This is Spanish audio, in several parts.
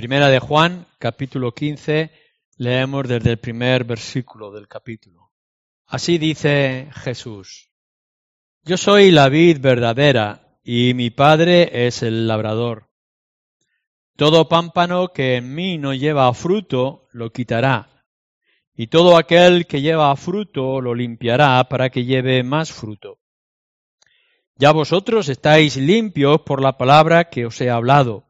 Primera de Juan, capítulo 15, leemos desde el primer versículo del capítulo. Así dice Jesús. Yo soy la vid verdadera y mi Padre es el labrador. Todo pámpano que en mí no lleva fruto lo quitará, y todo aquel que lleva fruto lo limpiará para que lleve más fruto. Ya vosotros estáis limpios por la palabra que os he hablado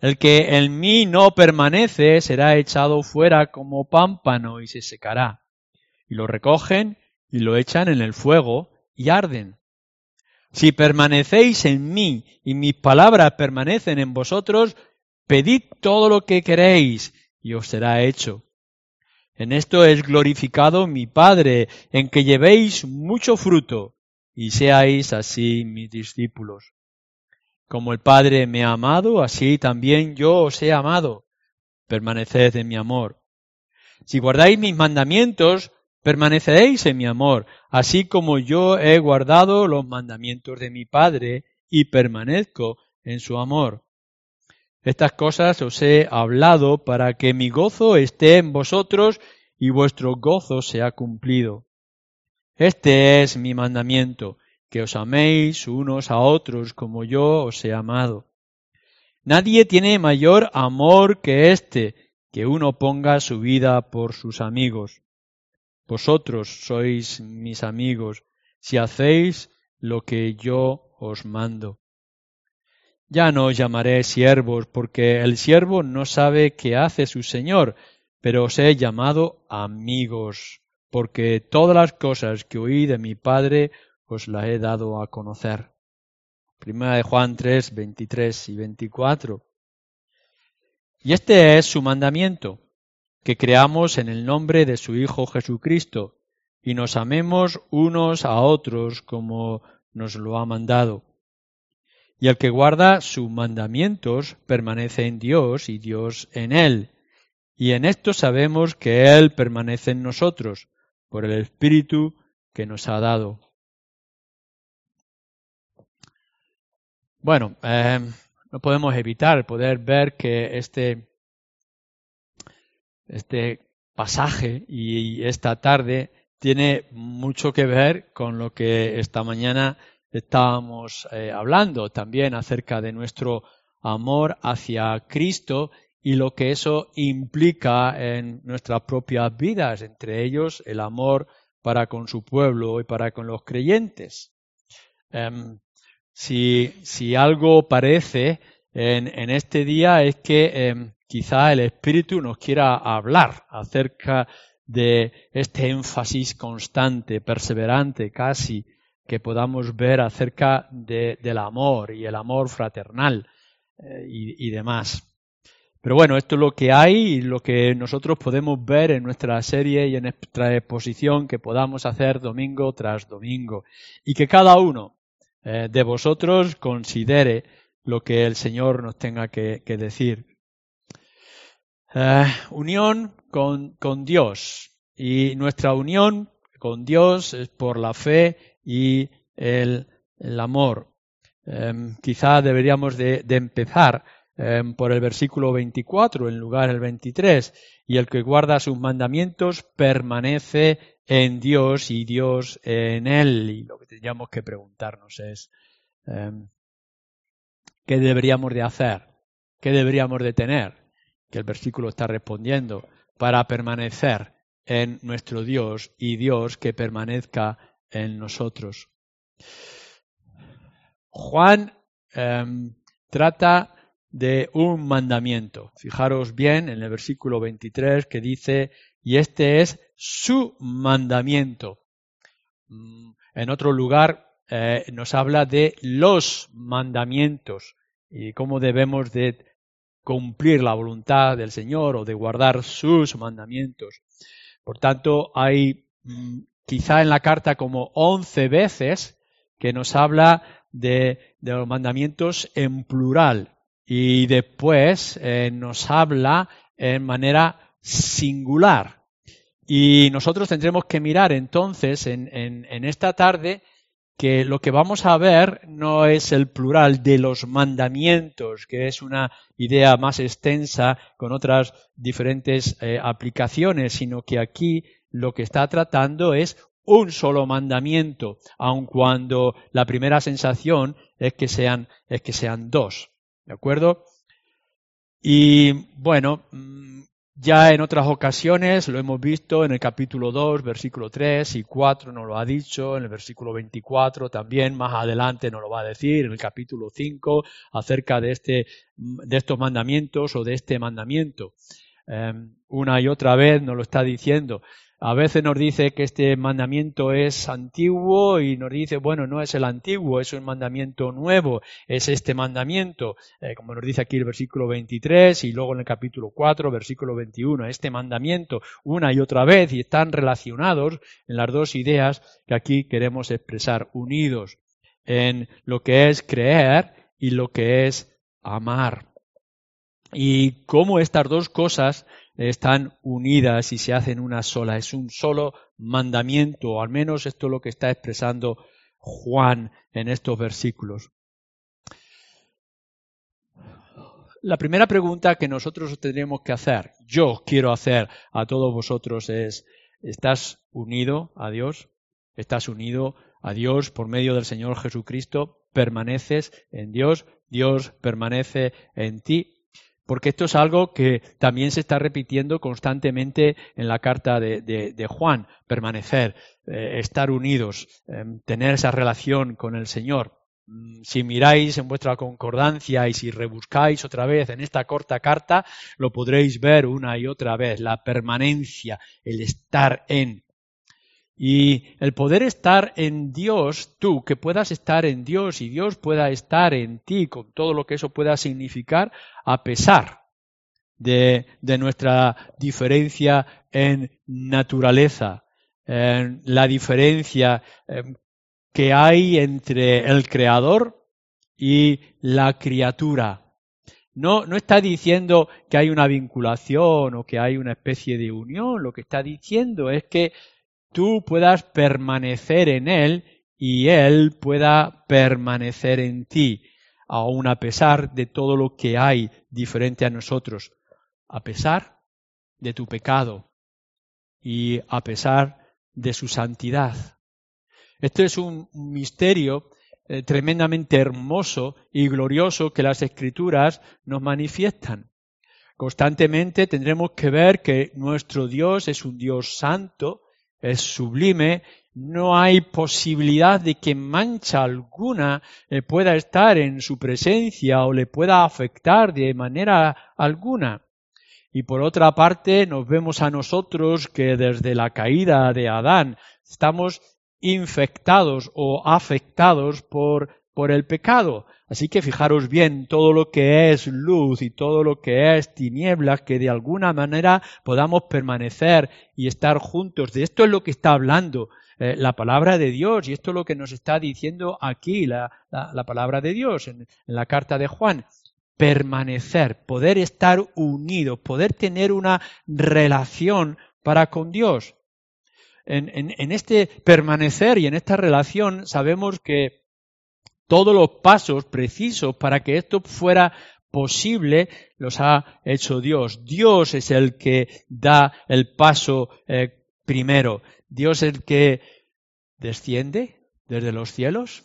El que en mí no permanece será echado fuera como pámpano y se secará. Y lo recogen y lo echan en el fuego y arden. Si permanecéis en mí y mis palabras permanecen en vosotros, pedid todo lo que queréis y os será hecho. En esto es glorificado mi Padre, en que llevéis mucho fruto y seáis así mis discípulos. Como el Padre me ha amado, así también yo os he amado. Permaneced en mi amor. Si guardáis mis mandamientos, permaneceréis en mi amor, así como yo he guardado los mandamientos de mi Padre y permanezco en su amor. Estas cosas os he hablado para que mi gozo esté en vosotros y vuestro gozo sea cumplido. Este es mi mandamiento, que os améis unos a otros como yo os he amado. Nadie tiene mayor amor que este, que uno ponga su vida por sus amigos. Vosotros sois mis amigos, si hacéis lo que yo os mando. Ya no os llamaré siervos, porque el siervo no sabe qué hace su Señor, pero os he llamado amigos, porque todas las cosas que oí de mi Padre os la he dado a conocer. Primera de Juan 3, 23 y 24. Y este es su mandamiento, que creamos en el nombre de su Hijo Jesucristo y nos amemos unos a otros como nos lo ha mandado. Y el que guarda sus mandamientos permanece en Dios y Dios en él. Y en esto sabemos que Él permanece en nosotros, por el Espíritu que nos ha dado. Bueno, eh, no podemos evitar poder ver que este, este pasaje y esta tarde tiene mucho que ver con lo que esta mañana estábamos eh, hablando también acerca de nuestro amor hacia Cristo y lo que eso implica en nuestras propias vidas, entre ellos el amor para con su pueblo y para con los creyentes. Em, si, algo parece en, este día es que eh, quizá el Espíritu nos quiera hablar acerca de este énfasis constante, perseverante casi, que podamos ver acerca de, del amor y el amor fraternal eh, y, y demás. Pero bueno, esto es lo que hay y lo que nosotros podemos ver en nuestra serie y en nuestra exposición que podamos hacer domingo tras domingo. Y que cada uno eh, de vosotros considere lo que el Señor nos tenga que, decir. Eh, unión con, con, Dios. Y nuestra unión con Dios es por la fe y el, el amor. Em, quizá deberíamos de, empezar em, por el versículo 24 en lugar del 23. Y el que guarda sus mandamientos permanece en Dios y Dios en Él. Y lo que tendríamos que preguntarnos es, em, ¿qué deberíamos de hacer? ¿Qué deberíamos de tener? Que el versículo está respondiendo, para permanecer en nuestro Dios y Dios que permanezca en nosotros. Juan em, trata de un mandamiento. Fijaros bien en el versículo 23 que dice, y este es su mandamiento. Mm, en otro lugar eh, nos habla de los mandamientos y cómo debemos de cumplir la voluntad del Señor o de guardar sus mandamientos. Por tanto, hay mm, quizá en la carta como once veces que nos habla de, los mandamientos en plural y después eh, nos habla en manera singular. Y nosotros tendremos que mirar entonces en, en, esta tarde que lo que vamos a ver no es el plural de los mandamientos, que es una idea más extensa con otras diferentes eh, aplicaciones, sino que aquí lo que está tratando es un solo mandamiento, aun cuando la primera sensación es que sean, es que sean dos. ¿De acuerdo? Y bueno, mm, ya en otras ocasiones lo hemos visto en el capítulo 2, versículo 3 y 4 nos lo ha dicho, en el versículo 24 también, más adelante nos lo va a decir, en el capítulo 5 acerca de, este, de estos mandamientos o de este mandamiento. Em, una y otra vez nos lo está diciendo. A veces nos dice que este mandamiento es antiguo y nos dice, bueno, no es el antiguo, es un mandamiento nuevo, es este mandamiento, eh, como nos dice aquí el versículo 23 y luego en el capítulo 4, versículo 21, este mandamiento una y otra vez y están relacionados en las dos ideas que aquí queremos expresar, unidos en lo que es creer y lo que es amar. Y cómo estas dos cosas están unidas y se hacen una sola. Es un solo mandamiento, o al menos esto es lo que está expresando Juan en estos versículos. La primera pregunta que nosotros tendremos que hacer, yo quiero hacer a todos vosotros es, ¿estás unido a Dios? ¿Estás unido a Dios por medio del Señor Jesucristo? ¿Permaneces en Dios? ¿Dios permanece en ti? Porque esto es algo que también se está repitiendo constantemente en la carta de, Juan, permanecer, eh, estar unidos, em, tener esa relación con el Señor. Mm, si miráis en vuestra concordancia y si rebuscáis otra vez en esta corta carta, lo podréis ver una y otra vez, la permanencia, el estar en. Y el poder estar en Dios, tú, que puedas estar en Dios y Dios pueda estar en ti, con todo lo que eso pueda significar, a pesar de, nuestra diferencia en naturaleza, en la diferencia em, que hay entre el creador y la criatura. No, no está diciendo que hay una vinculación o que hay una especie de unión, lo que está diciendo es que tú puedas permanecer en Él y Él pueda permanecer en ti, aun a pesar de todo lo que hay diferente a nosotros, a pesar de tu pecado y a pesar de su santidad. Esto es un misterio eh, tremendamente hermoso y glorioso que las escrituras nos manifiestan. Constantemente tendremos que ver que nuestro Dios es un Dios santo, es sublime, no hay posibilidad de que mancha alguna eh, pueda estar en su presencia o le pueda afectar de manera alguna. Y por otra parte nos vemos a nosotros que desde la caída de Adán estamos infectados o afectados por, por el pecado. Así que fijaros bien todo lo que es luz y todo lo que es tinieblas, que de alguna manera podamos permanecer y estar juntos. De esto es lo que está hablando eh, la palabra de Dios y esto es lo que nos está diciendo aquí la, palabra de Dios en, la carta de Juan. Permanecer, poder estar unidos, poder tener una relación para con Dios. En, en este permanecer y en esta relación sabemos que todos los pasos precisos para que esto fuera posible los ha hecho Dios. Dios es el que da el paso eh, primero. Dios es el que desciende desde los cielos.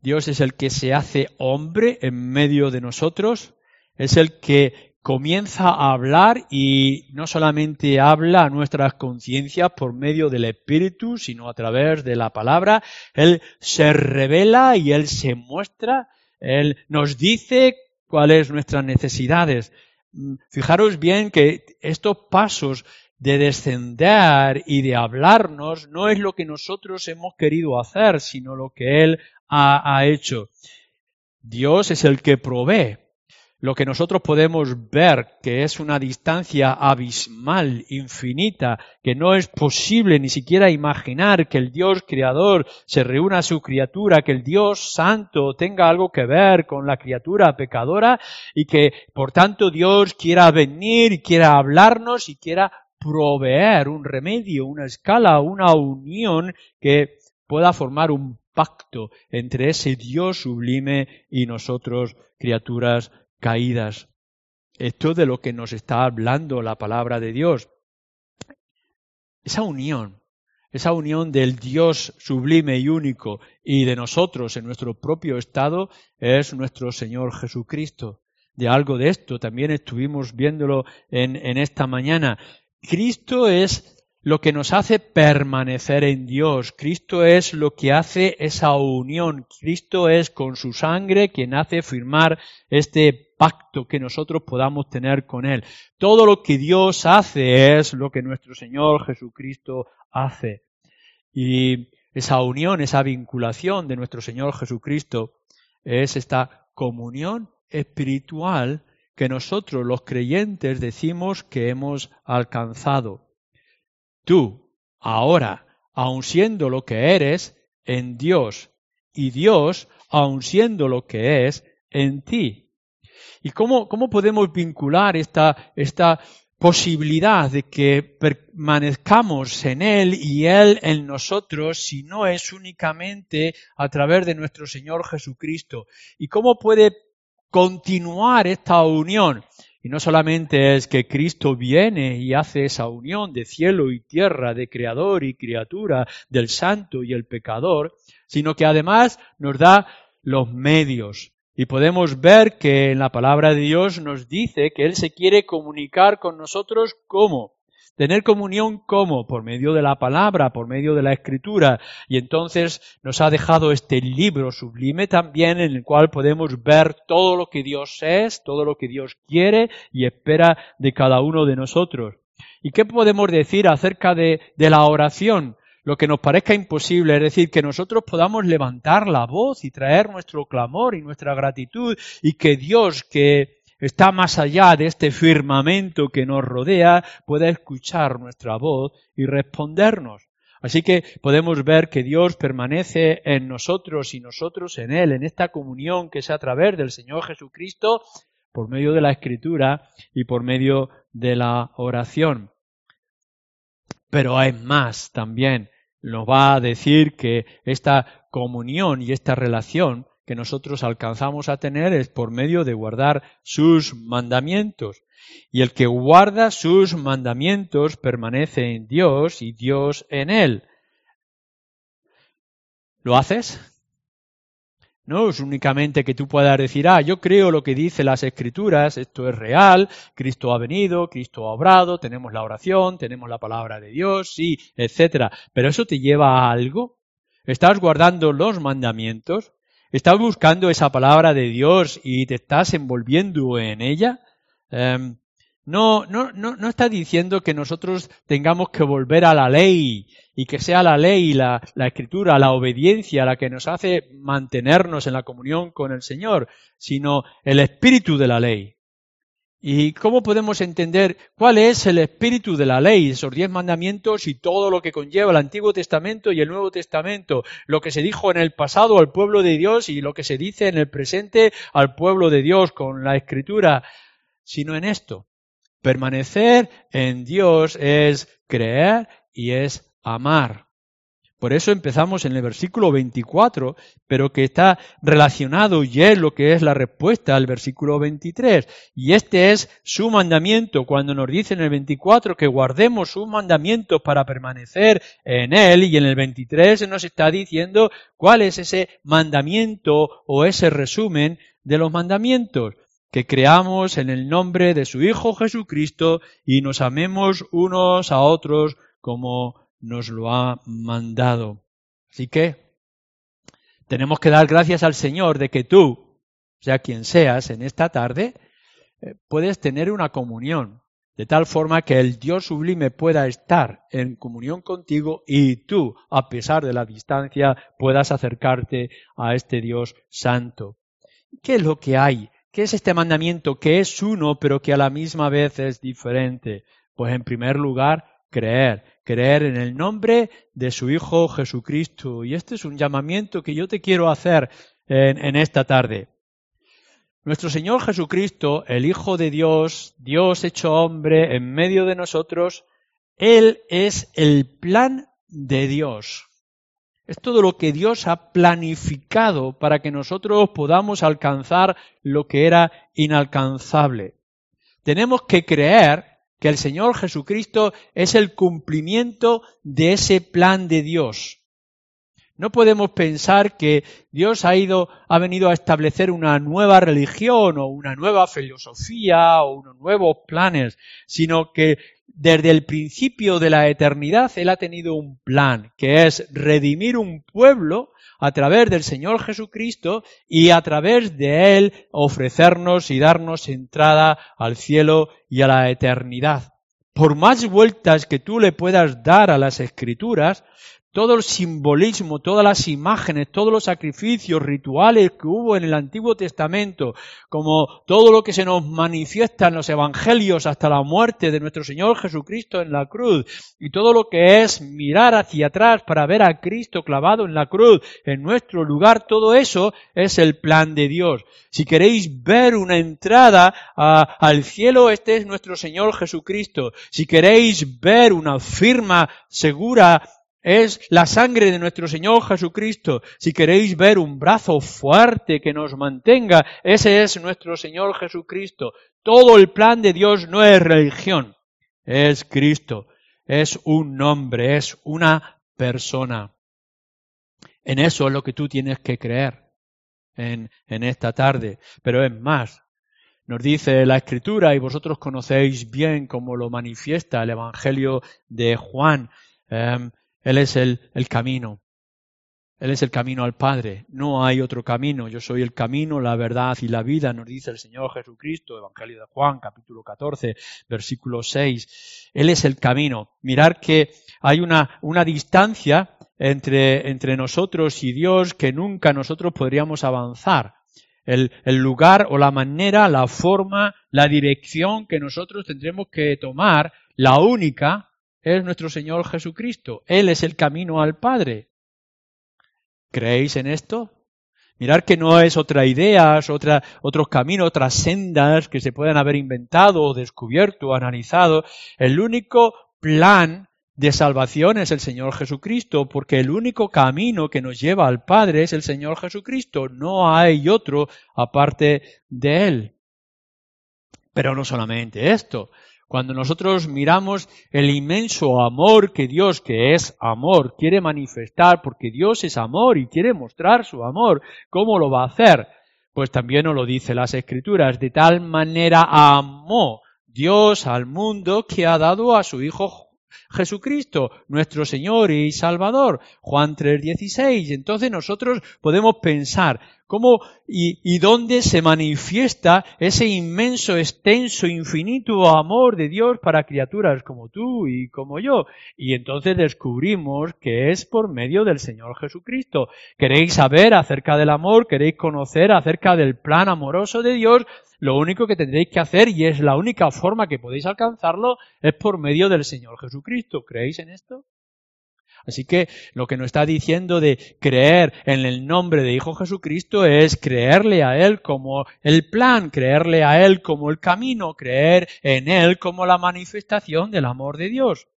Dios es el que se hace hombre en medio de nosotros. Es el que comienza a hablar y no solamente habla a nuestras conciencias por medio del Espíritu, sino a través de la palabra. Él se revela y Él se muestra, Él nos dice cuáles nuestras necesidades. Mm, fijaros bien que estos pasos de descender y de hablarnos no es lo que nosotros hemos querido hacer, sino lo que Él ha, ha hecho. Dios es el que provee, lo que nosotros podemos ver, que es una distancia abismal, infinita, que no es posible ni siquiera imaginar que el Dios creador se reúna a su criatura, que el Dios santo tenga algo que ver con la criatura pecadora y que por tanto Dios quiera venir y quiera hablarnos y quiera proveer un remedio, una escala, una unión que pueda formar un pacto entre ese Dios sublime y nosotros, criaturas caídas. Esto de lo que nos está hablando la palabra de Dios. Esa unión, esa unión del Dios sublime y único y de nosotros en nuestro propio estado es nuestro Señor Jesucristo. De algo de esto también estuvimos viéndolo en, en esta mañana. Cristo es lo que nos hace permanecer en Dios. Cristo es lo que hace esa unión. Cristo es con su sangre quien hace firmar este pacto que nosotros podamos tener con Él. Todo lo que Dios hace es lo que nuestro Señor Jesucristo hace. Y esa unión, esa vinculación de nuestro Señor Jesucristo es esta comunión espiritual que nosotros los creyentes decimos que hemos alcanzado. Tú, ahora, aun siendo lo que eres, en Dios, y Dios, aun siendo lo que es, en ti. ¿Y cómo, cómo podemos vincular esta, esta posibilidad de que permanezcamos en Él y Él en nosotros si no es únicamente a través de nuestro Señor Jesucristo? ¿Y cómo puede continuar esta unión? Y no solamente es que Cristo viene y hace esa unión de cielo y tierra, de creador y criatura, del santo y el pecador, sino que además nos da los medios, y podemos ver que en la palabra de Dios nos dice que Él se quiere comunicar con nosotros cómo. Tener comunión cómo? Por medio de la palabra, por medio de la escritura. Y entonces nos ha dejado este libro sublime también en el cual podemos ver todo lo que Dios es, todo lo que Dios quiere y espera de cada uno de nosotros. ¿Y qué podemos decir acerca de, de la oración? Lo que nos parezca imposible, es decir, que nosotros podamos levantar la voz y traer nuestro clamor y nuestra gratitud y que Dios, que está más allá de este firmamento que nos rodea, pueda escuchar nuestra voz y respondernos. Así que podemos ver que Dios permanece en nosotros y nosotros en Él, en esta comunión que es a través del Señor Jesucristo, por medio de la Escritura y por medio de la oración. Pero hay más también nos va a decir que esta comunión y esta relación que nosotros alcanzamos a tener es por medio de guardar sus mandamientos. Y el que guarda sus mandamientos permanece en Dios y Dios en él. ¿Lo haces? No es únicamente que tú puedas decir, ah, yo creo lo que dice las escrituras, esto es real, Cristo ha venido, Cristo ha obrado, tenemos la oración, tenemos la palabra de Dios, sí, etcétera. Pero eso te lleva a algo. ¿Estás guardando los mandamientos? ¿Estás buscando esa palabra de Dios y te estás envolviendo en ella? Em, no, no, no, está diciendo que nosotros tengamos que volver a la ley y que sea la ley, la, la escritura, la obediencia la que nos hace mantenernos en la comunión con el Señor, sino el espíritu de la ley. ¿Y cómo podemos entender cuál es el espíritu de la ley, esos diez mandamientos y todo lo que conlleva el Antiguo Testamento y el Nuevo Testamento, lo que se dijo en el pasado al pueblo de Dios y lo que se dice en el presente al pueblo de Dios con la escritura, sino en esto, Permanecer en Dios es creer y es amar. Por eso empezamos en el versículo 24, pero que está relacionado y es lo que es la respuesta al versículo 23. Y este es su mandamiento cuando nos dice en el 24 que guardemos sus mandamientos para permanecer en él y en el 23 nos está diciendo cuál es ese mandamiento o ese resumen de los mandamientos que creamos en el nombre de su Hijo Jesucristo y nos amemos unos a otros como nos lo ha mandado. Así que tenemos que dar gracias al Señor de que tú, sea quien seas en esta tarde, eh, puedes tener una comunión, de tal forma que el Dios sublime pueda estar en comunión contigo y tú, a pesar de la distancia, puedas acercarte a este Dios santo. ¿Qué es lo que hay ¿Qué es este mandamiento que es uno pero que a la misma vez es diferente? Pues en primer lugar, creer, creer en el nombre de su Hijo Jesucristo. Y este es un llamamiento que yo te quiero hacer en, en esta tarde. Nuestro Señor Jesucristo, el Hijo de Dios, Dios hecho hombre en medio de nosotros, Él es el plan de Dios. Es todo lo que Dios ha planificado para que nosotros podamos alcanzar lo que era inalcanzable. Tenemos que creer que el Señor Jesucristo es el cumplimiento de ese plan de Dios. No podemos pensar que Dios ha ido, ha venido a establecer una nueva religión o una nueva filosofía o unos nuevos planes, sino que desde el principio de la eternidad Él ha tenido un plan, que es redimir un pueblo a través del Señor Jesucristo y a través de Él ofrecernos y darnos entrada al cielo y a la eternidad. Por más vueltas que tú le puedas dar a las escrituras, todo el simbolismo, todas las imágenes, todos los sacrificios rituales que hubo en el Antiguo Testamento, como todo lo que se nos manifiesta en los Evangelios hasta la muerte de nuestro Señor Jesucristo en la cruz, y todo lo que es mirar hacia atrás para ver a Cristo clavado en la cruz en nuestro lugar, todo eso es el plan de Dios. Si queréis ver una entrada al cielo, este es nuestro Señor Jesucristo. Si queréis ver una firma segura es la sangre de nuestro Señor Jesucristo. Si queréis ver un brazo fuerte que nos mantenga, ese es nuestro Señor Jesucristo. Todo el plan de Dios no es religión, es Cristo, es un nombre, es una persona. En eso es lo que tú tienes que creer en, en esta tarde. Pero es más, nos dice la Escritura, y vosotros conocéis bien cómo lo manifiesta el Evangelio de Juan, em, él es el, el camino. Él es el camino al Padre. No hay otro camino. Yo soy el camino, la verdad y la vida, nos dice el Señor Jesucristo, Evangelio de Juan, capítulo 14, versículo 6. Él es el camino. Mirar que hay una, una distancia entre, entre nosotros y Dios que nunca nosotros podríamos avanzar. El, el, lugar o la manera, la forma, la dirección que nosotros tendremos que tomar, la única, es nuestro Señor Jesucristo. Él es el camino al Padre. ¿Creéis en esto? Mirar que no es otra idea, otra, otros caminos, otras sendas que se puedan haber inventado descubierto analizado. El único plan de salvación es el Señor Jesucristo, porque el único camino que nos lleva al Padre es el Señor Jesucristo. No hay otro aparte de Él. Pero no solamente esto. Cuando nosotros miramos el inmenso amor que Dios, que es amor, quiere manifestar, porque Dios es amor y quiere mostrar su amor, ¿cómo lo va a hacer? Pues también nos lo dice las Escrituras, de tal manera amó Dios al mundo que ha dado a su Hijo Jesucristo, nuestro Señor y Salvador. Juan 3:16. Entonces nosotros podemos pensar cómo y, y dónde se manifiesta ese inmenso, extenso, infinito amor de Dios para criaturas como tú y como yo. Y entonces descubrimos que es por medio del Señor Jesucristo. ¿Queréis saber acerca del amor? ¿Queréis conocer acerca del plan amoroso de Dios? lo único que tendréis que hacer, y es la única forma que podéis alcanzarlo, es por medio del Señor Jesucristo. ¿Creéis en esto? Así que lo que nos está diciendo de creer en el nombre de Hijo Jesucristo es creerle a Él como el plan, creerle a Él como el camino, creer en Él como la manifestación del amor de Dios.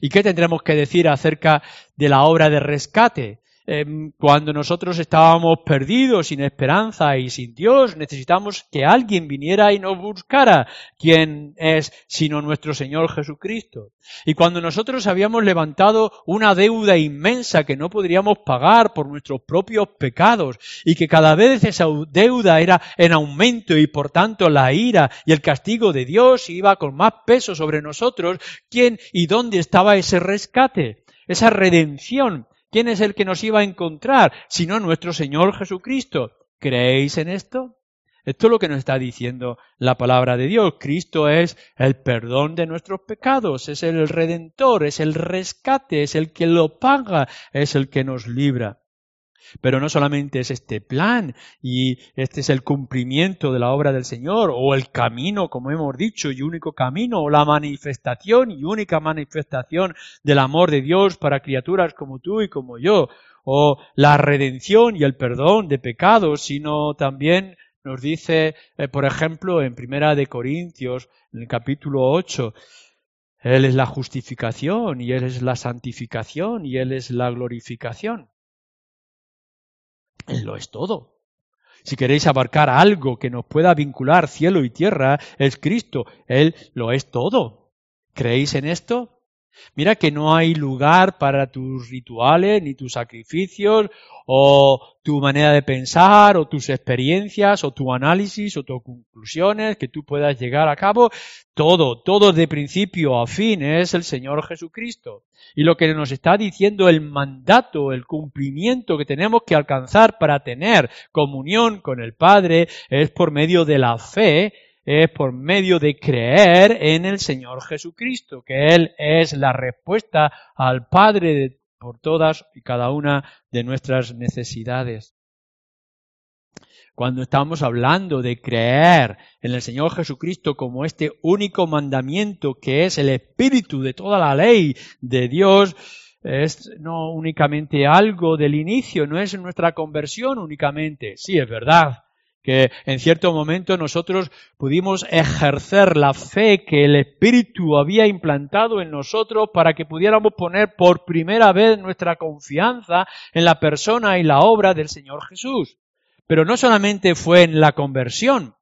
¿Y qué tendremos que decir acerca de la obra de rescate? Em, cuando nosotros estábamos perdidos, sin esperanza y sin Dios, necesitamos que alguien viniera y nos buscara. ¿Quién es sino nuestro Señor Jesucristo? Y cuando nosotros habíamos levantado una deuda inmensa que no podríamos pagar por nuestros propios pecados y que cada vez esa deuda era en aumento y por tanto la ira y el castigo de Dios iba con más peso sobre nosotros, ¿quién y dónde estaba ese rescate? Esa redención ¿Quién es el que nos iba a encontrar? Sino nuestro Señor Jesucristo. ¿Creéis en esto? Esto es lo que nos está diciendo la palabra de Dios. Cristo es el perdón de nuestros pecados, es el redentor, es el rescate, es el que lo paga, es el que nos libra. Pero no solamente es este plan y este es el cumplimiento de la obra del Señor o el camino, como hemos dicho, y único camino, o la manifestación y única manifestación del amor de Dios para criaturas como tú y como yo, o la redención y el perdón de pecados, sino también nos dice, eh, por ejemplo, en Primera de Corintios, en el capítulo 8, Él es la justificación y Él es la santificación y Él es la glorificación. Él lo es todo. Si queréis abarcar algo que nos pueda vincular cielo y tierra, es Cristo. Él lo es todo. ¿Creéis en esto? Mira que no hay lugar para tus rituales, ni tus sacrificios, o tu manera de pensar, o tus experiencias, o tu análisis, o tus conclusiones que tú puedas llegar a cabo. Todo, todo de principio a fin es el Señor Jesucristo. Y lo que nos está diciendo el mandato, el cumplimiento que tenemos que alcanzar para tener comunión con el Padre es por medio de la fe es por medio de creer en el Señor Jesucristo, que Él es la respuesta al Padre por todas y cada una de nuestras necesidades. Cuando estamos hablando de creer en el Señor Jesucristo como este único mandamiento que es el espíritu de toda la ley de Dios, es no únicamente algo del inicio, no es nuestra conversión únicamente. Sí, es verdad, que en cierto momento nosotros pudimos ejercer la fe que el Espíritu había implantado en nosotros para que pudiéramos poner por primera vez nuestra confianza en la persona y la obra del Señor Jesús. Pero no solamente fue en la conversión,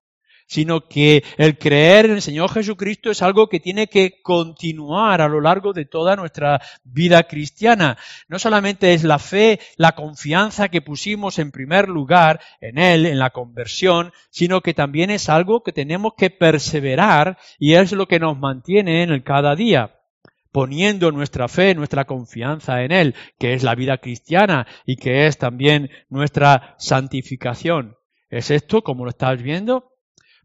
sino que el creer en el Señor Jesucristo es algo que tiene que continuar a lo largo de toda nuestra vida cristiana. No solamente es la fe, la confianza que pusimos en primer lugar en Él, en la conversión, sino que también es algo que tenemos que perseverar y es lo que nos mantiene en el cada día poniendo nuestra fe, nuestra confianza en Él, que es la vida cristiana y que es también nuestra santificación. ¿Es esto como lo estás viendo?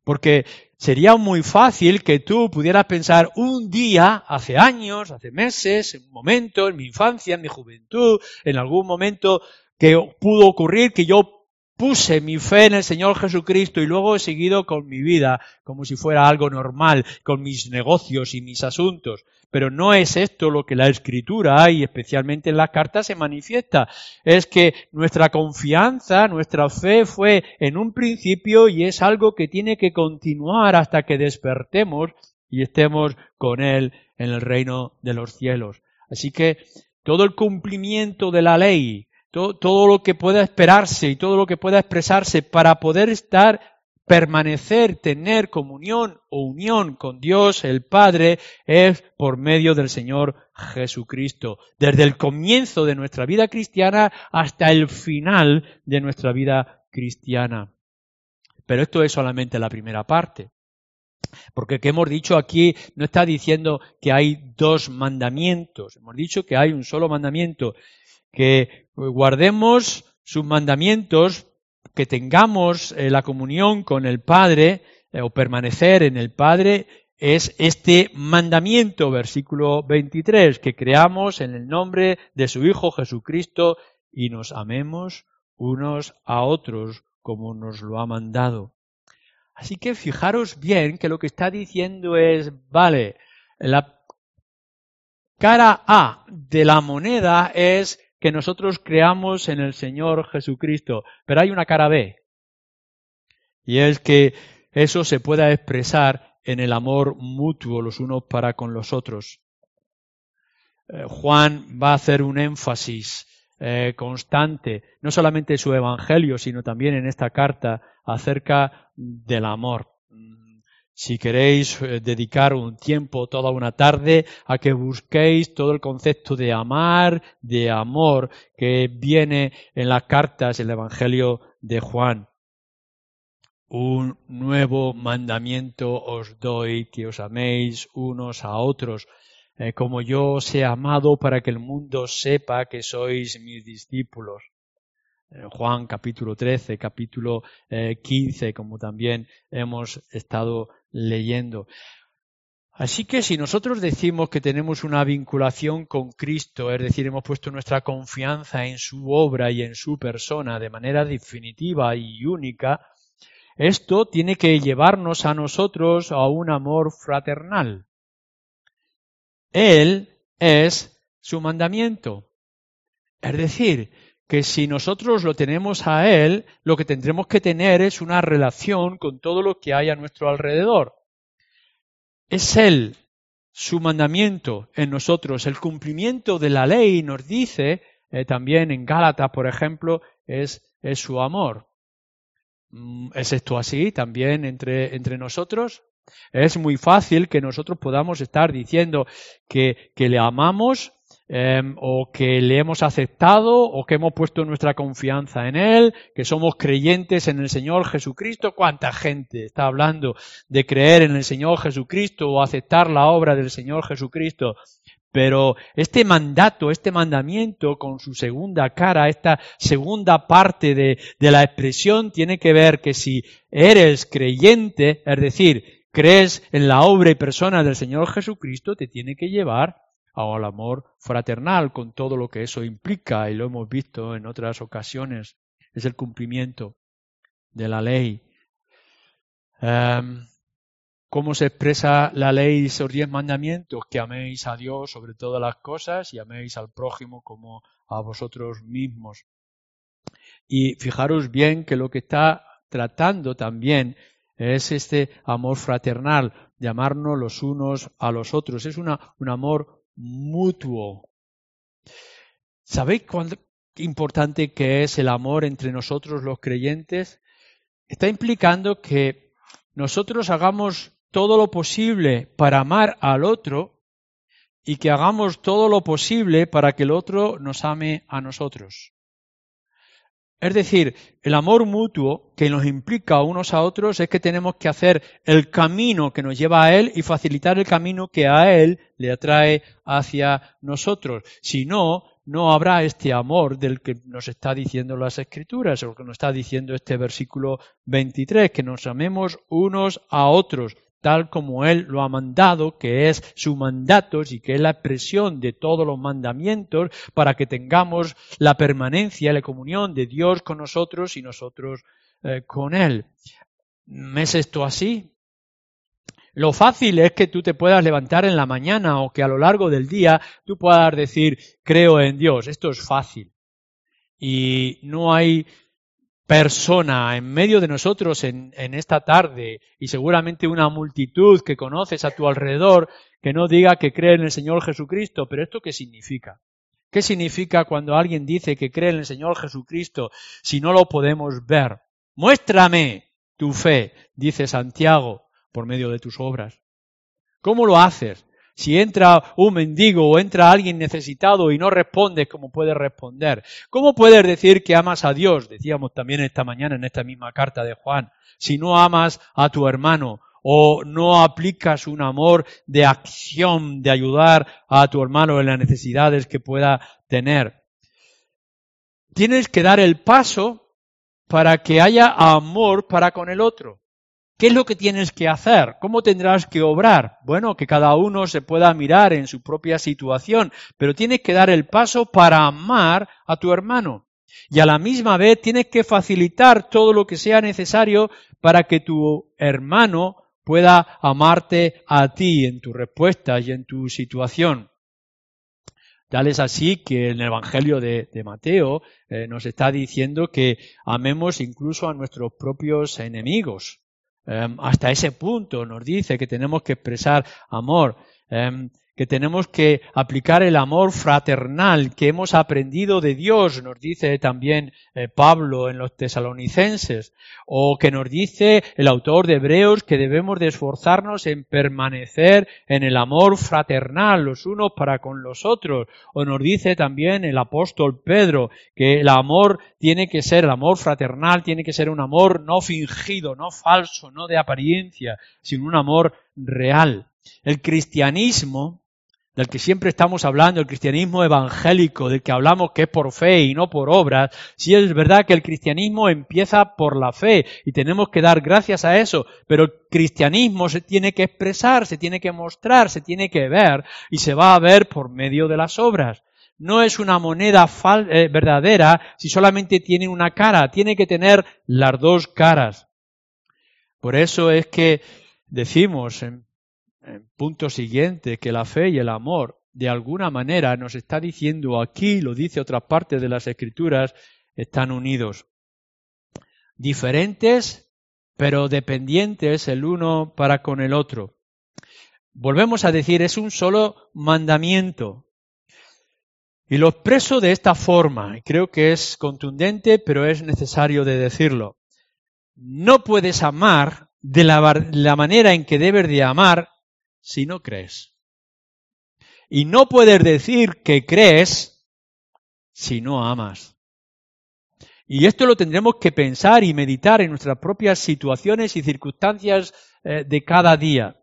Porque sería muy fácil que tú pudieras pensar un día, hace años, hace meses, en un momento, en mi infancia, en mi juventud, en algún momento que pudo ocurrir que yo puse mi fe en el Señor Jesucristo y luego he seguido con mi vida como si fuera algo normal, con mis negocios y mis asuntos. Pero no es esto lo que la Escritura, y especialmente en las cartas, se manifiesta. Es que nuestra confianza, nuestra fe fue en un principio y es algo que tiene que continuar hasta que despertemos y estemos con Él en el reino de los cielos. Así que todo el cumplimiento de la ley, todo, lo que pueda esperarse y todo lo que pueda expresarse para poder estar permanecer, tener comunión o unión con Dios el Padre es por medio del Señor Jesucristo, desde el comienzo de nuestra vida cristiana hasta el final de nuestra vida cristiana. Pero esto es solamente la primera parte. Porque que hemos dicho aquí no está diciendo que hay dos mandamientos, hemos dicho que hay un solo mandamiento, que guardemos sus mandamientos que tengamos eh, la comunión con el Padre eh, o permanecer en el Padre es este mandamiento, versículo 23, que creamos en el nombre de su Hijo Jesucristo y nos amemos unos a otros como nos lo ha mandado. Así que fijaros bien que lo que está diciendo es, vale, la cara A de la moneda es que nosotros creamos en el Señor Jesucristo. Pero hay una cara B. Y es que eso se pueda expresar en el amor mutuo los unos para con los otros. Eh, Juan va a hacer un énfasis eh, constante, no solamente en su Evangelio, sino también en esta carta, acerca del amor si queréis eh, dedicar un tiempo, toda una tarde, a que busquéis todo el concepto de amar, de amor, que viene en las cartas del Evangelio de Juan. Un nuevo mandamiento os doy, que os améis unos a otros, eh, como yo os he amado para que el mundo sepa que sois mis discípulos. Juan capítulo 13, capítulo 15, eh, como también hemos estado leyendo. Así que si nosotros decimos que tenemos una vinculación con Cristo, es decir, hemos puesto nuestra confianza en su obra y en su persona de manera definitiva y única, esto tiene que llevarnos a nosotros a un amor fraternal. Él es su mandamiento. Es decir, que si nosotros lo tenemos a Él, lo que tendremos que tener es una relación con todo lo que hay a nuestro alrededor. Es Él, su mandamiento en nosotros. El cumplimiento de la ley nos dice, eh, también en Gálatas, por ejemplo, es, es su amor. Mm, ¿Es esto así también entre, entre nosotros? Es muy fácil que nosotros podamos estar diciendo que, que le amamos Em, o que le hemos aceptado o que hemos puesto nuestra confianza en Él, que somos creyentes en el Señor Jesucristo. ¿Cuánta gente está hablando de creer en el Señor Jesucristo o aceptar la obra del Señor Jesucristo? Pero este mandato, este mandamiento con su segunda cara, esta segunda parte de, de la expresión tiene que ver que si eres creyente, es decir, crees en la obra y persona del Señor Jesucristo, te tiene que llevar al amor fraternal con todo lo que eso implica y lo hemos visto en otras ocasiones. Es el cumplimiento de la ley. Em, ¿Cómo se expresa la ley y esos diez mandamientos? Que améis a Dios sobre todas las cosas y améis al prójimo como a vosotros mismos. Y fijaros bien que lo que está tratando también es este amor fraternal, de amarnos los unos a los otros. Es una, un amor mutuo. ¿Sabéis cuán importante que es el amor entre nosotros los creyentes? Está implicando que nosotros hagamos todo lo posible para amar al otro y que hagamos todo lo posible para que el otro nos ame a nosotros. Es decir, el amor mutuo que nos implica unos a otros es que tenemos que hacer el camino que nos lleva a Él y facilitar el camino que a Él le atrae hacia nosotros. Si no, no habrá este amor del que nos está diciendo las Escrituras, o que nos está diciendo este versículo 23, que nos amemos unos a otros tal como Él lo ha mandado, que es su mandato y que es la expresión de todos los mandamientos para que tengamos la permanencia, la comunión de Dios con nosotros y nosotros eh, con Él. ¿Es esto así? Lo fácil es que tú te puedas levantar en la mañana o que a lo largo del día tú puedas decir, creo en Dios. Esto es fácil. Y no hay persona en medio de nosotros en, en, esta tarde y seguramente una multitud que conoces a tu alrededor que no diga que cree en el Señor Jesucristo. Pero ¿esto qué significa? ¿Qué significa cuando alguien dice que cree en el Señor Jesucristo si no lo podemos ver? Muéstrame tu fe, dice Santiago, por medio de tus obras. ¿Cómo lo haces? Si entra un mendigo o entra alguien necesitado y no respondes como puedes responder, ¿cómo puedes decir que amas a Dios? Decíamos también esta mañana en esta misma carta de Juan, si no amas a tu hermano o no aplicas un amor de acción, de ayudar a tu hermano en las necesidades que pueda tener. Tienes que dar el paso para que haya amor para con el otro. ¿Qué es lo que tienes que hacer? ¿Cómo tendrás que obrar? Bueno, que cada uno se pueda mirar en su propia situación, pero tienes que dar el paso para amar a tu hermano. Y a la misma vez tienes que facilitar todo lo que sea necesario para que tu hermano pueda amarte a ti en tu respuesta y en tu situación. Tal es así que en el Evangelio de, Mateo eh, nos está diciendo que amemos incluso a nuestros propios enemigos. Em, hasta ese punto nos dice que tenemos que expresar amor. Que tenemos que aplicar el amor fraternal que hemos aprendido de Dios, nos dice también eh, Pablo en los tesalonicenses, o que nos dice el autor de Hebreos que debemos de esforzarnos en permanecer en el amor fraternal los unos para con los otros, o nos dice también el apóstol Pedro que el amor tiene que ser, el amor fraternal tiene que ser un amor no fingido, no falso, no de apariencia, sino un amor real. El cristianismo del que siempre estamos hablando, el cristianismo evangélico, del que hablamos que es por fe y no por obras, sí es verdad que el cristianismo empieza por la fe y tenemos que dar gracias a eso, pero el cristianismo se tiene que expresar, se tiene que mostrar, se tiene que ver y se va a ver por medio de las obras. No es una moneda eh, verdadera si solamente tiene una cara, tiene que tener las dos caras. Por eso es que decimos punto siguiente que la fe y el amor de alguna manera nos está diciendo aquí, lo dice otra parte de las escrituras, están unidos. Diferentes, pero dependientes el uno para con el otro. Volvemos a decir, es un solo mandamiento. Y lo expreso de esta forma, creo que es contundente, pero es necesario de decirlo. No puedes amar de la, la manera en que debes de amar si no crees. Y no puedes decir que crees si no amas. Y esto lo tendremos que pensar y meditar en nuestras propias situaciones y circunstancias eh, de cada día.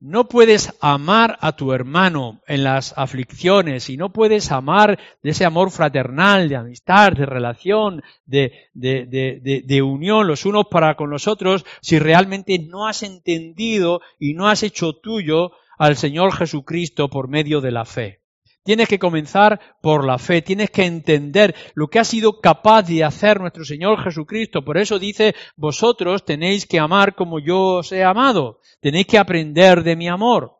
No puedes amar a tu hermano en las aflicciones y no puedes amar de ese amor fraternal, de amistad, de relación, de, de, unión los unos para con los otros si realmente no has entendido y no has hecho tuyo al Señor Jesucristo por medio de la fe. Tienes que comenzar por la fe, tienes que entender lo que ha sido capaz de hacer nuestro Señor Jesucristo. Por eso dice, vosotros tenéis que amar como yo os he amado, tenéis que aprender de mi amor.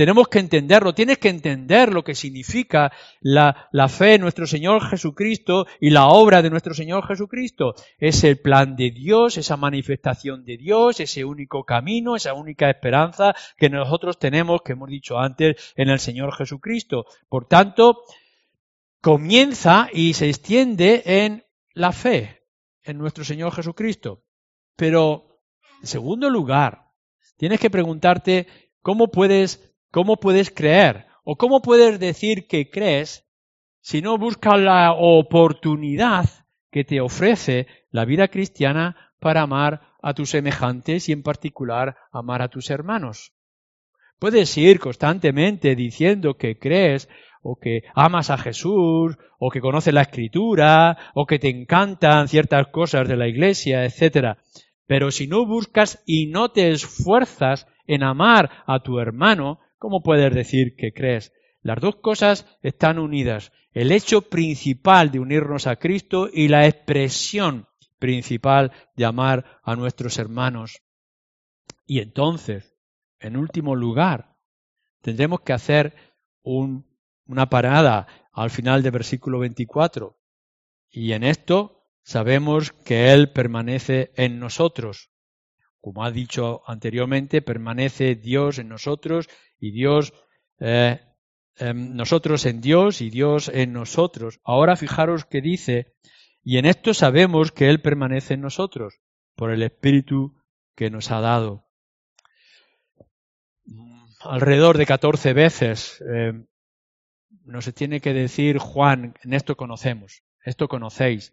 Tenemos que entenderlo, tienes que entender lo que significa la, fe en nuestro Señor Jesucristo y la obra de nuestro Señor Jesucristo. Es el plan de Dios, esa manifestación de Dios, ese único camino, esa única esperanza que nosotros tenemos, que hemos dicho antes, en el Señor Jesucristo. Por tanto, comienza y se extiende en la fe en nuestro Señor Jesucristo. Pero, en segundo lugar, tienes que preguntarte cómo puedes ¿Cómo puedes creer? ¿O cómo puedes decir que crees si no buscas la oportunidad que te ofrece la vida cristiana para amar a tus semejantes y en particular amar a tus hermanos? Puedes ir constantemente diciendo que crees o que amas a Jesús, o que conoces la escritura, o que te encantan ciertas cosas de la iglesia, etc. Pero si no buscas y no te esfuerzas en amar a tu hermano, ¿Cómo puedes decir que crees? Las dos cosas están unidas. El hecho principal de unirnos a Cristo y la expresión principal de amar a nuestros hermanos. Y entonces, en último lugar, tendremos que hacer una parada al final del versículo 24. Y en esto sabemos que Él permanece en nosotros. Como ha dicho anteriormente, permanece Dios en nosotros y Dios, eh, em, nosotros en Dios y Dios en nosotros. Ahora fijaros que dice, y en esto sabemos que Él permanece en nosotros, por el Espíritu que nos ha dado. Alrededor de 14 veces em, nos tiene que decir Juan, en esto conocemos, esto conocéis,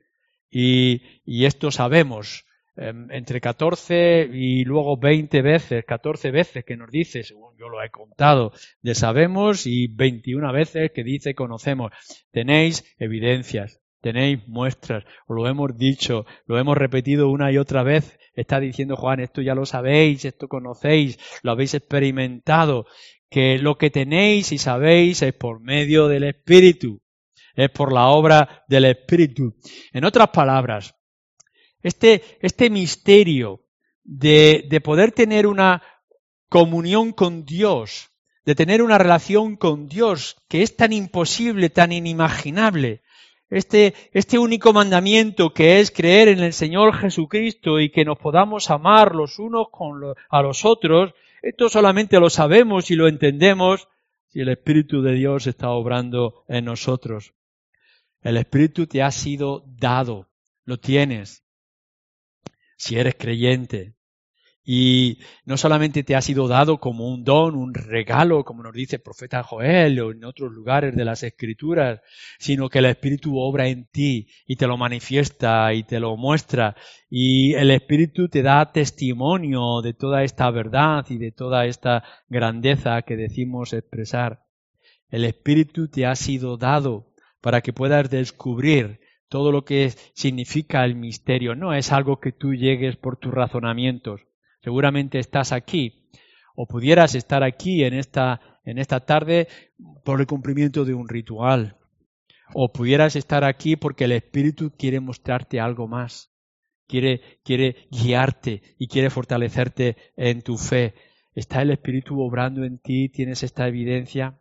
y, y esto sabemos, Em, entre 14 y luego 20 veces, 14 veces que nos dice, según yo lo he contado, de sabemos y 21 veces que dice conocemos. Tenéis evidencias, tenéis muestras, os lo hemos dicho, lo hemos repetido una y otra vez. Está diciendo Juan, esto ya lo sabéis, esto conocéis, lo habéis experimentado, que lo que tenéis y sabéis es por medio del Espíritu, es por la obra del Espíritu. En otras palabras, este, este misterio de, de poder tener una comunión con Dios, de tener una relación con Dios que es tan imposible, tan inimaginable, este, este único mandamiento que es creer en el Señor Jesucristo y que nos podamos amar los unos con a los otros, esto solamente lo sabemos y lo entendemos si el Espíritu de Dios está obrando en nosotros. El Espíritu te ha sido dado, lo tienes si eres creyente. Y no solamente te ha sido dado como un don, un regalo, como nos dice el profeta Joel o en otros lugares de las Escrituras, sino que el Espíritu obra en ti y te lo manifiesta y te lo muestra. Y el Espíritu te da testimonio de toda esta verdad y de toda esta grandeza que decimos expresar. El Espíritu te ha sido dado para que puedas descubrir todo lo que significa el misterio. No es algo que tú llegues por tus razonamientos. Seguramente estás aquí o pudieras estar aquí en esta, en esta tarde por el cumplimiento de un ritual. O pudieras estar aquí porque el Espíritu quiere mostrarte algo más. Quiere, quiere guiarte y quiere fortalecerte en tu fe. ¿Está el Espíritu obrando en ti? ¿Tienes esta evidencia?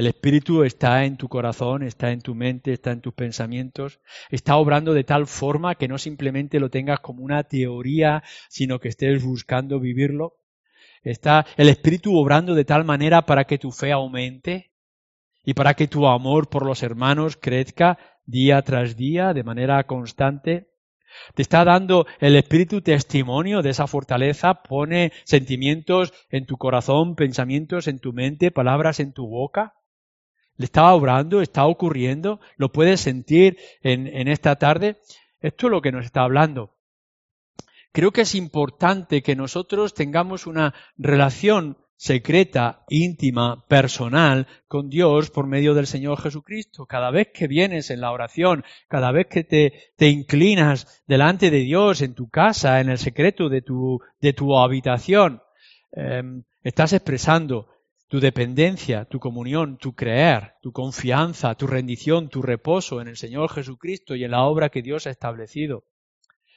El Espíritu está en tu corazón, está en tu mente, está en tus pensamientos, está obrando de tal forma que no simplemente lo tengas como una teoría, sino que estés buscando vivirlo. Está el Espíritu obrando de tal manera para que tu fe aumente y para que tu amor por los hermanos crezca día tras día de manera constante. Te está dando el Espíritu testimonio de esa fortaleza, pone sentimientos en tu corazón, pensamientos en tu mente, palabras en tu boca. ¿Le está obrando? ¿Está ocurriendo? ¿Lo puedes sentir en, esta tarde? Esto es lo que nos está hablando. Creo que es importante que nosotros tengamos una relación secreta, íntima, personal con Dios por medio del Señor Jesucristo. Cada vez que vienes en la oración, cada vez que te, inclinas delante de Dios en tu casa, en el secreto de tu, de tu habitación, em, estás expresando tu dependencia, tu comunión, tu creer, tu confianza, tu rendición, tu reposo en el Señor Jesucristo y en la obra que Dios ha establecido.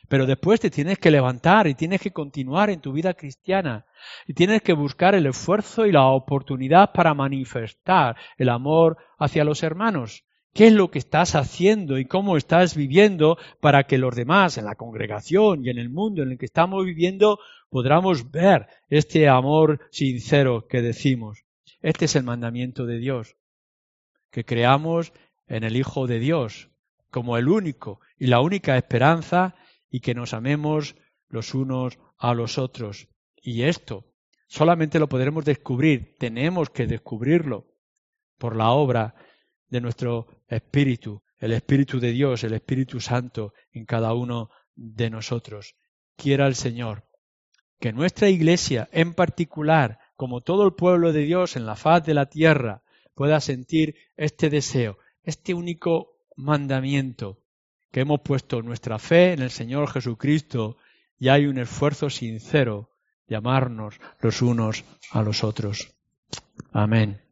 Pero después te tienes que levantar y tienes que continuar en tu vida cristiana y tienes que buscar el esfuerzo y la oportunidad para manifestar el amor hacia los hermanos. ¿Qué es lo que estás haciendo y cómo estás viviendo para que los demás en la congregación y en el mundo en el que estamos viviendo podamos ver este amor sincero que decimos? Este es el mandamiento de Dios, que creamos en el Hijo de Dios como el único y la única esperanza y que nos amemos los unos a los otros. Y esto solamente lo podremos descubrir, tenemos que descubrirlo por la obra de nuestro Espíritu, el Espíritu de Dios, el Espíritu Santo en cada uno de nosotros. Quiera el Señor que nuestra Iglesia en particular como todo el pueblo de Dios en la faz de la tierra pueda sentir este deseo, este único mandamiento, que hemos puesto nuestra fe en el Señor Jesucristo y hay un esfuerzo sincero de amarnos los unos a los otros. Amén.